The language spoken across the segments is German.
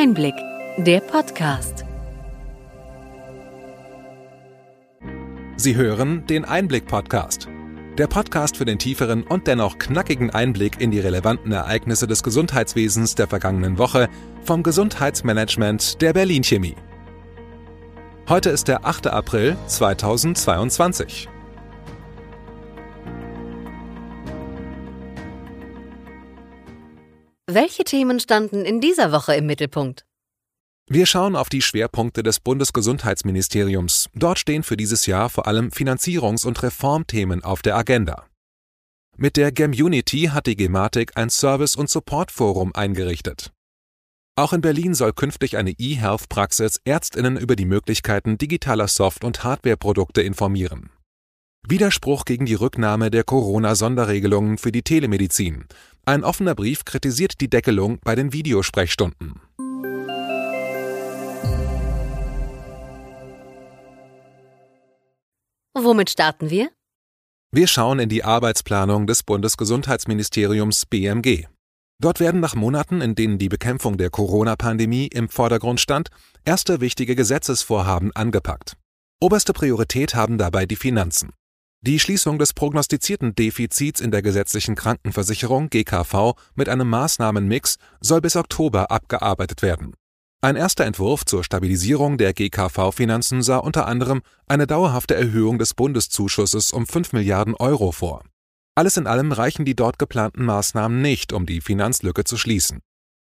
Einblick, der Podcast. Sie hören den Einblick-Podcast. Der Podcast für den tieferen und dennoch knackigen Einblick in die relevanten Ereignisse des Gesundheitswesens der vergangenen Woche vom Gesundheitsmanagement der Berlin Chemie. Heute ist der 8. April 2022. Welche Themen standen in dieser Woche im Mittelpunkt? Wir schauen auf die Schwerpunkte des Bundesgesundheitsministeriums. Dort stehen für dieses Jahr vor allem Finanzierungs- und Reformthemen auf der Agenda. Mit der Gemunity hat die Gematik ein Service- und Supportforum eingerichtet. Auch in Berlin soll künftig eine E-Health-Praxis Ärztinnen über die Möglichkeiten digitaler Soft- und Hardwareprodukte informieren. Widerspruch gegen die Rücknahme der Corona-Sonderregelungen für die Telemedizin. Ein offener Brief kritisiert die Deckelung bei den Videosprechstunden. Womit starten wir? Wir schauen in die Arbeitsplanung des Bundesgesundheitsministeriums BMG. Dort werden nach Monaten, in denen die Bekämpfung der Corona-Pandemie im Vordergrund stand, erste wichtige Gesetzesvorhaben angepackt. Oberste Priorität haben dabei die Finanzen. Die Schließung des prognostizierten Defizits in der gesetzlichen Krankenversicherung GKV mit einem Maßnahmenmix soll bis Oktober abgearbeitet werden. Ein erster Entwurf zur Stabilisierung der GKV-Finanzen sah unter anderem eine dauerhafte Erhöhung des Bundeszuschusses um 5 Milliarden Euro vor. Alles in allem reichen die dort geplanten Maßnahmen nicht, um die Finanzlücke zu schließen.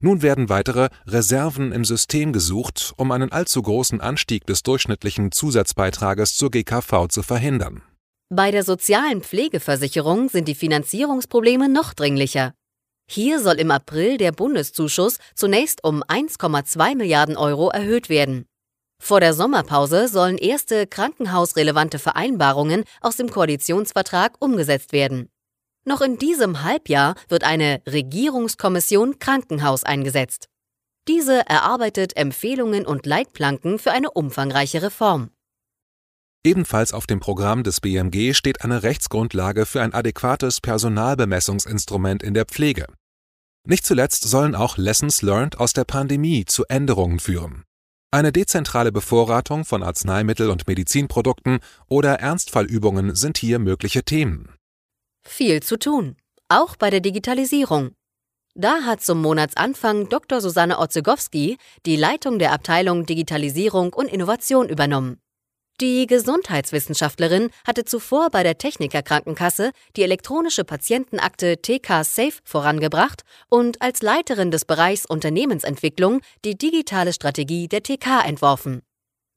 Nun werden weitere Reserven im System gesucht, um einen allzu großen Anstieg des durchschnittlichen Zusatzbeitrages zur GKV zu verhindern. Bei der sozialen Pflegeversicherung sind die Finanzierungsprobleme noch dringlicher. Hier soll im April der Bundeszuschuss zunächst um 1,2 Milliarden Euro erhöht werden. Vor der Sommerpause sollen erste krankenhausrelevante Vereinbarungen aus dem Koalitionsvertrag umgesetzt werden. Noch in diesem Halbjahr wird eine Regierungskommission Krankenhaus eingesetzt. Diese erarbeitet Empfehlungen und Leitplanken für eine umfangreiche Reform. Ebenfalls auf dem Programm des BMG steht eine Rechtsgrundlage für ein adäquates Personalbemessungsinstrument in der Pflege. Nicht zuletzt sollen auch Lessons learned aus der Pandemie zu Änderungen führen. Eine dezentrale Bevorratung von Arzneimittel- und Medizinprodukten oder Ernstfallübungen sind hier mögliche Themen. Viel zu tun, auch bei der Digitalisierung. Da hat zum Monatsanfang Dr. Susanne Otzegowski die Leitung der Abteilung Digitalisierung und Innovation übernommen. Die Gesundheitswissenschaftlerin hatte zuvor bei der Techniker Krankenkasse die elektronische Patientenakte TK Safe vorangebracht und als Leiterin des Bereichs Unternehmensentwicklung die digitale Strategie der TK entworfen.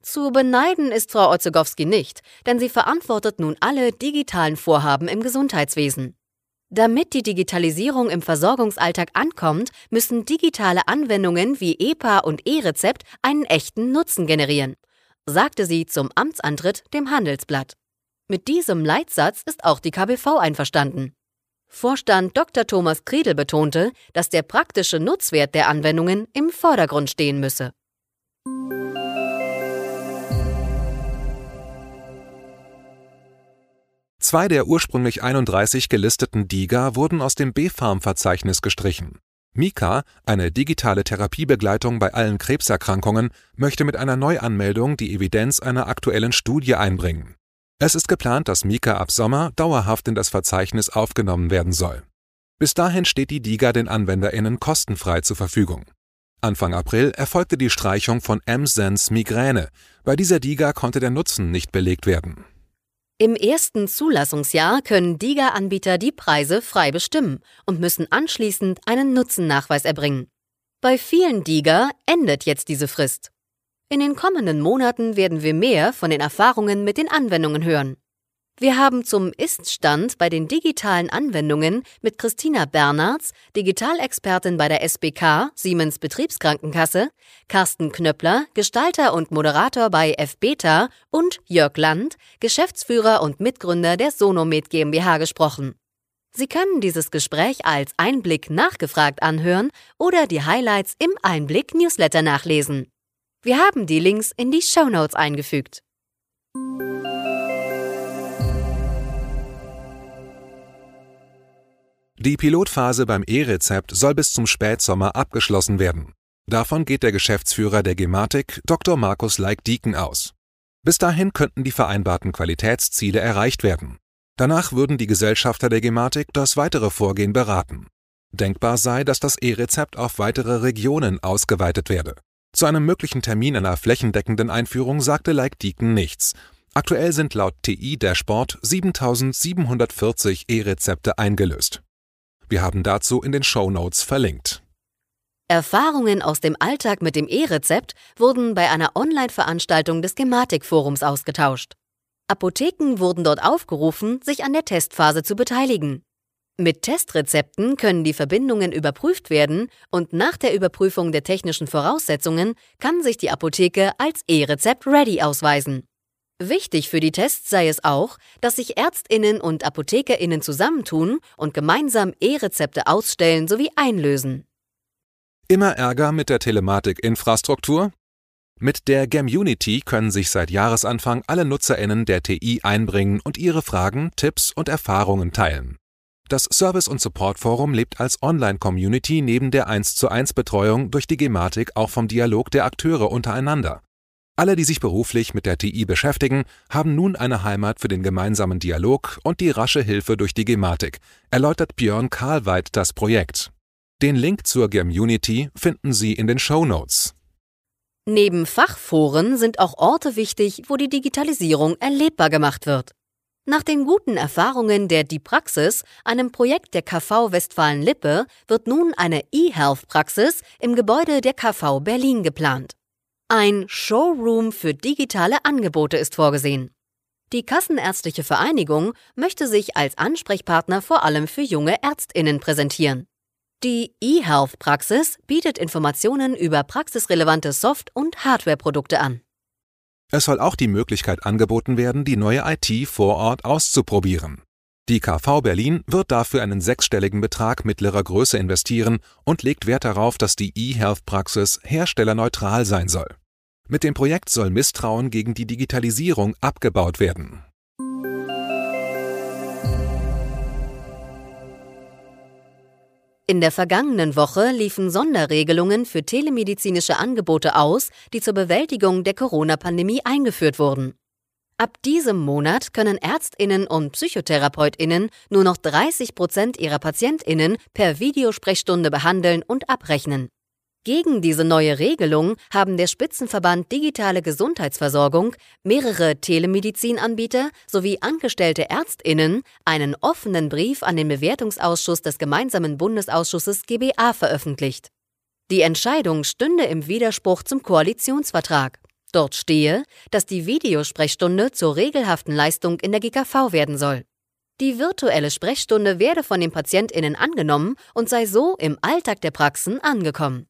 Zu beneiden ist Frau Otzegowski nicht, denn sie verantwortet nun alle digitalen Vorhaben im Gesundheitswesen. Damit die Digitalisierung im Versorgungsalltag ankommt, müssen digitale Anwendungen wie EPA und E-Rezept einen echten Nutzen generieren sagte sie zum Amtsantritt dem Handelsblatt. Mit diesem Leitsatz ist auch die KBV einverstanden. Vorstand Dr. Thomas Kriedel betonte, dass der praktische Nutzwert der Anwendungen im Vordergrund stehen müsse. Zwei der ursprünglich 31 gelisteten DIGA wurden aus dem B-Farm-Verzeichnis gestrichen. Mika, eine digitale Therapiebegleitung bei allen Krebserkrankungen, möchte mit einer Neuanmeldung die Evidenz einer aktuellen Studie einbringen. Es ist geplant, dass Mika ab Sommer dauerhaft in das Verzeichnis aufgenommen werden soll. Bis dahin steht die DIGA den AnwenderInnen kostenfrei zur Verfügung. Anfang April erfolgte die Streichung von M-Sense Migräne. Bei dieser DIGA konnte der Nutzen nicht belegt werden. Im ersten Zulassungsjahr können DIGA-Anbieter die Preise frei bestimmen und müssen anschließend einen Nutzennachweis erbringen. Bei vielen DIGA endet jetzt diese Frist. In den kommenden Monaten werden wir mehr von den Erfahrungen mit den Anwendungen hören. Wir haben zum Ist-Stand bei den digitalen Anwendungen mit Christina Bernards, Digitalexpertin bei der SBK Siemens Betriebskrankenkasse, Carsten Knöppler, Gestalter und Moderator bei FBeta und Jörg Land, Geschäftsführer und Mitgründer der Sonomed GmbH gesprochen. Sie können dieses Gespräch als Einblick nachgefragt anhören oder die Highlights im Einblick Newsletter nachlesen. Wir haben die Links in die Show Notes eingefügt. Die Pilotphase beim E-Rezept soll bis zum Spätsommer abgeschlossen werden. Davon geht der Geschäftsführer der Gematik, Dr. Markus Leik-Dieken, aus. Bis dahin könnten die vereinbarten Qualitätsziele erreicht werden. Danach würden die Gesellschafter der Gematik das weitere Vorgehen beraten. Denkbar sei, dass das E-Rezept auf weitere Regionen ausgeweitet werde. Zu einem möglichen Termin einer flächendeckenden Einführung sagte Leik-Dieken nichts. Aktuell sind laut TI der Sport 7740 E-Rezepte eingelöst. Wir haben dazu in den Show Notes verlinkt. Erfahrungen aus dem Alltag mit dem E-Rezept wurden bei einer Online-Veranstaltung des Gematik-Forums ausgetauscht. Apotheken wurden dort aufgerufen, sich an der Testphase zu beteiligen. Mit Testrezepten können die Verbindungen überprüft werden und nach der Überprüfung der technischen Voraussetzungen kann sich die Apotheke als E-Rezept ready ausweisen. Wichtig für die Tests sei es auch, dass sich Ärztinnen und Apothekerinnen zusammentun und gemeinsam E-Rezepte ausstellen sowie einlösen. Immer Ärger mit der Telematik-Infrastruktur? Mit der Gamunity können sich seit Jahresanfang alle NutzerInnen der TI einbringen und ihre Fragen, Tipps und Erfahrungen teilen. Das Service- und Support-Forum lebt als Online-Community neben der 1 zu 1 Betreuung durch die Gematik auch vom Dialog der Akteure untereinander. Alle, die sich beruflich mit der TI beschäftigen, haben nun eine Heimat für den gemeinsamen Dialog und die rasche Hilfe durch die Gematik, erläutert Björn Karlweit das Projekt. Den Link zur Gamunity finden Sie in den Show Notes. Neben Fachforen sind auch Orte wichtig, wo die Digitalisierung erlebbar gemacht wird. Nach den guten Erfahrungen der Die Praxis, einem Projekt der KV Westfalen-Lippe, wird nun eine E-Health-Praxis im Gebäude der KV Berlin geplant. Ein Showroom für digitale Angebote ist vorgesehen. Die Kassenärztliche Vereinigung möchte sich als Ansprechpartner vor allem für junge Ärztinnen präsentieren. Die eHealth-Praxis bietet Informationen über praxisrelevante Soft- und Hardwareprodukte an. Es soll auch die Möglichkeit angeboten werden, die neue IT vor Ort auszuprobieren. Die KV Berlin wird dafür einen sechsstelligen Betrag mittlerer Größe investieren und legt Wert darauf, dass die eHealth-Praxis herstellerneutral sein soll. Mit dem Projekt soll Misstrauen gegen die Digitalisierung abgebaut werden. In der vergangenen Woche liefen Sonderregelungen für telemedizinische Angebote aus, die zur Bewältigung der Corona-Pandemie eingeführt wurden. Ab diesem Monat können Ärztinnen und Psychotherapeutinnen nur noch 30 Prozent ihrer Patientinnen per Videosprechstunde behandeln und abrechnen. Gegen diese neue Regelung haben der Spitzenverband Digitale Gesundheitsversorgung, mehrere Telemedizinanbieter sowie angestellte Ärztinnen einen offenen Brief an den Bewertungsausschuss des gemeinsamen Bundesausschusses GBA veröffentlicht. Die Entscheidung stünde im Widerspruch zum Koalitionsvertrag. Dort stehe, dass die Videosprechstunde zur regelhaften Leistung in der GKV werden soll. Die virtuelle Sprechstunde werde von den Patientinnen angenommen und sei so im Alltag der Praxen angekommen.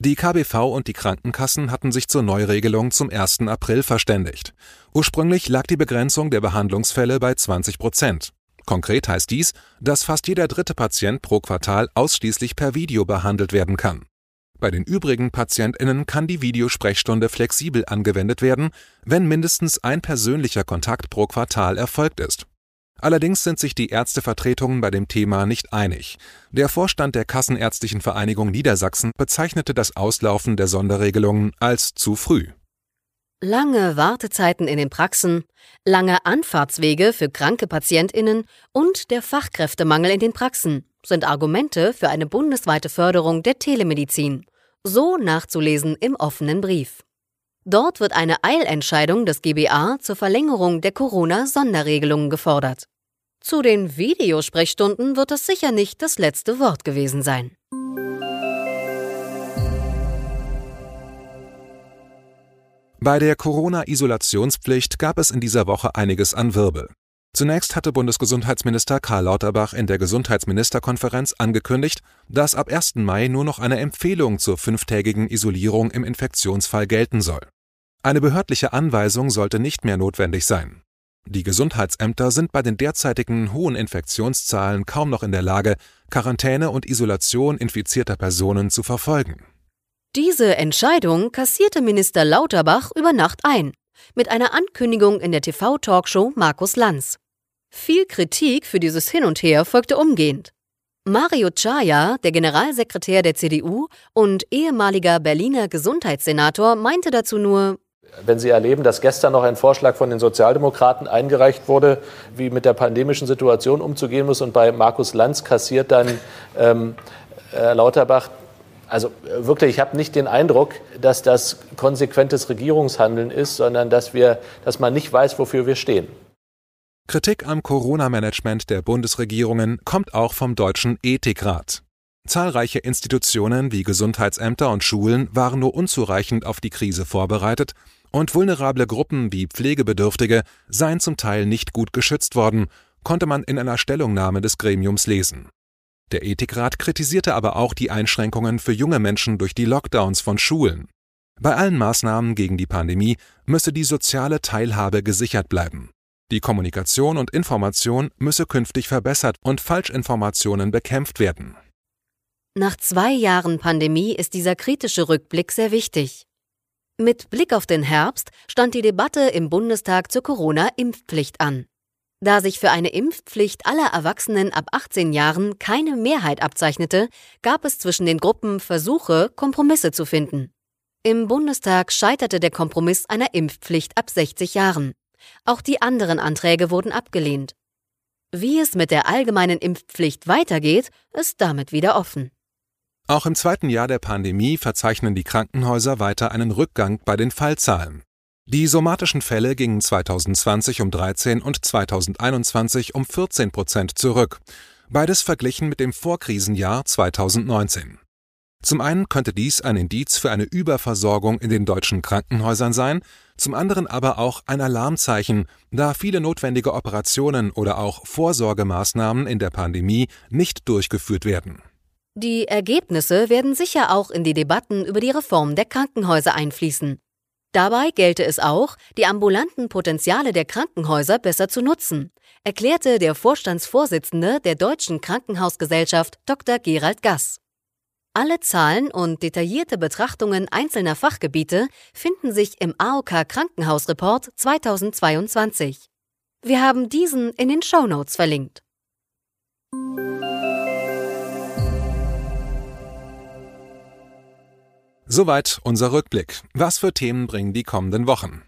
Die KBV und die Krankenkassen hatten sich zur Neuregelung zum 1. April verständigt. Ursprünglich lag die Begrenzung der Behandlungsfälle bei 20 Prozent. Konkret heißt dies, dass fast jeder dritte Patient pro Quartal ausschließlich per Video behandelt werden kann. Bei den übrigen PatientInnen kann die Videosprechstunde flexibel angewendet werden, wenn mindestens ein persönlicher Kontakt pro Quartal erfolgt ist. Allerdings sind sich die Ärztevertretungen bei dem Thema nicht einig. Der Vorstand der Kassenärztlichen Vereinigung Niedersachsen bezeichnete das Auslaufen der Sonderregelungen als zu früh. Lange Wartezeiten in den Praxen, lange Anfahrtswege für kranke Patientinnen und der Fachkräftemangel in den Praxen sind Argumente für eine bundesweite Förderung der Telemedizin. So nachzulesen im offenen Brief. Dort wird eine Eilentscheidung des GBA zur Verlängerung der Corona-Sonderregelungen gefordert. Zu den Videosprechstunden wird es sicher nicht das letzte Wort gewesen sein. Bei der Corona-Isolationspflicht gab es in dieser Woche einiges an Wirbel. Zunächst hatte Bundesgesundheitsminister Karl Lauterbach in der Gesundheitsministerkonferenz angekündigt, dass ab 1. Mai nur noch eine Empfehlung zur fünftägigen Isolierung im Infektionsfall gelten soll. Eine behördliche Anweisung sollte nicht mehr notwendig sein. Die Gesundheitsämter sind bei den derzeitigen hohen Infektionszahlen kaum noch in der Lage, Quarantäne und Isolation infizierter Personen zu verfolgen. Diese Entscheidung kassierte Minister Lauterbach über Nacht ein, mit einer Ankündigung in der TV-Talkshow Markus Lanz. Viel Kritik für dieses Hin und Her folgte umgehend. Mario Chaya, der Generalsekretär der CDU und ehemaliger Berliner Gesundheitssenator, meinte dazu nur, wenn Sie erleben, dass gestern noch ein Vorschlag von den Sozialdemokraten eingereicht wurde, wie mit der pandemischen Situation umzugehen muss, und bei Markus Lanz kassiert dann ähm, äh, Lauterbach also wirklich, ich habe nicht den Eindruck, dass das konsequentes Regierungshandeln ist, sondern dass, wir, dass man nicht weiß, wofür wir stehen. Kritik am Corona-Management der Bundesregierungen kommt auch vom Deutschen Ethikrat. Zahlreiche Institutionen wie Gesundheitsämter und Schulen waren nur unzureichend auf die Krise vorbereitet und vulnerable Gruppen wie Pflegebedürftige seien zum Teil nicht gut geschützt worden, konnte man in einer Stellungnahme des Gremiums lesen. Der Ethikrat kritisierte aber auch die Einschränkungen für junge Menschen durch die Lockdowns von Schulen. Bei allen Maßnahmen gegen die Pandemie müsse die soziale Teilhabe gesichert bleiben. Die Kommunikation und Information müsse künftig verbessert und Falschinformationen bekämpft werden. Nach zwei Jahren Pandemie ist dieser kritische Rückblick sehr wichtig. Mit Blick auf den Herbst stand die Debatte im Bundestag zur Corona-Impfpflicht an. Da sich für eine Impfpflicht aller Erwachsenen ab 18 Jahren keine Mehrheit abzeichnete, gab es zwischen den Gruppen Versuche, Kompromisse zu finden. Im Bundestag scheiterte der Kompromiss einer Impfpflicht ab 60 Jahren. Auch die anderen Anträge wurden abgelehnt. Wie es mit der allgemeinen Impfpflicht weitergeht, ist damit wieder offen. Auch im zweiten Jahr der Pandemie verzeichnen die Krankenhäuser weiter einen Rückgang bei den Fallzahlen. Die somatischen Fälle gingen 2020 um 13 und 2021 um 14 Prozent zurück, beides verglichen mit dem Vorkrisenjahr 2019. Zum einen könnte dies ein Indiz für eine Überversorgung in den deutschen Krankenhäusern sein, zum anderen aber auch ein Alarmzeichen, da viele notwendige Operationen oder auch Vorsorgemaßnahmen in der Pandemie nicht durchgeführt werden. Die Ergebnisse werden sicher auch in die Debatten über die Reform der Krankenhäuser einfließen. Dabei gelte es auch, die ambulanten Potenziale der Krankenhäuser besser zu nutzen, erklärte der Vorstandsvorsitzende der Deutschen Krankenhausgesellschaft Dr. Gerald Gass. Alle Zahlen und detaillierte Betrachtungen einzelner Fachgebiete finden sich im AOK Krankenhausreport 2022. Wir haben diesen in den Show Notes verlinkt. Soweit unser Rückblick. Was für Themen bringen die kommenden Wochen?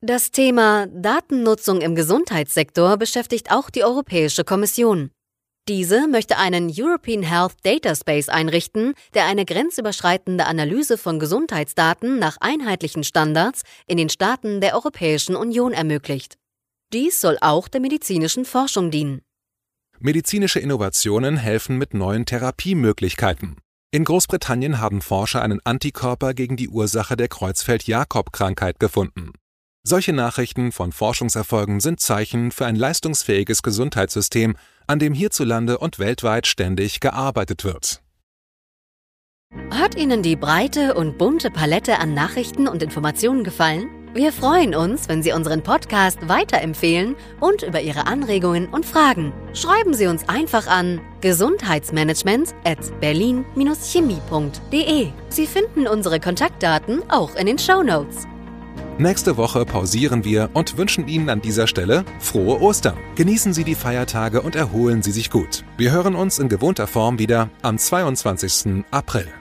Das Thema Datennutzung im Gesundheitssektor beschäftigt auch die Europäische Kommission. Diese möchte einen European Health Data Space einrichten, der eine grenzüberschreitende Analyse von Gesundheitsdaten nach einheitlichen Standards in den Staaten der Europäischen Union ermöglicht. Dies soll auch der medizinischen Forschung dienen. Medizinische Innovationen helfen mit neuen Therapiemöglichkeiten. In Großbritannien haben Forscher einen Antikörper gegen die Ursache der Kreuzfeld-Jakob-Krankheit gefunden. Solche Nachrichten von Forschungserfolgen sind Zeichen für ein leistungsfähiges Gesundheitssystem, an dem hierzulande und weltweit ständig gearbeitet wird. Hat Ihnen die breite und bunte Palette an Nachrichten und Informationen gefallen? Wir freuen uns, wenn Sie unseren Podcast weiterempfehlen und über Ihre Anregungen und Fragen. Schreiben Sie uns einfach an gesundheitsmanagement at berlin-chemie.de. Sie finden unsere Kontaktdaten auch in den Show Notes. Nächste Woche pausieren wir und wünschen Ihnen an dieser Stelle frohe Ostern. Genießen Sie die Feiertage und erholen Sie sich gut. Wir hören uns in gewohnter Form wieder am 22. April.